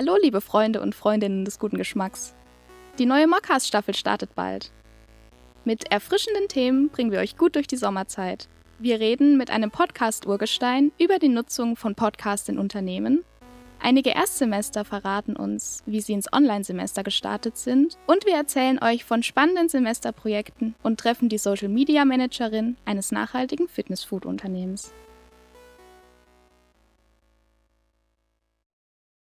Hallo, liebe Freunde und Freundinnen des guten Geschmacks. Die neue Mockcast-Staffel startet bald. Mit erfrischenden Themen bringen wir euch gut durch die Sommerzeit. Wir reden mit einem Podcast-Urgestein über die Nutzung von Podcasts in Unternehmen. Einige Erstsemester verraten uns, wie sie ins Online-Semester gestartet sind. Und wir erzählen euch von spannenden Semesterprojekten und treffen die Social-Media-Managerin eines nachhaltigen Fitness-Food-Unternehmens.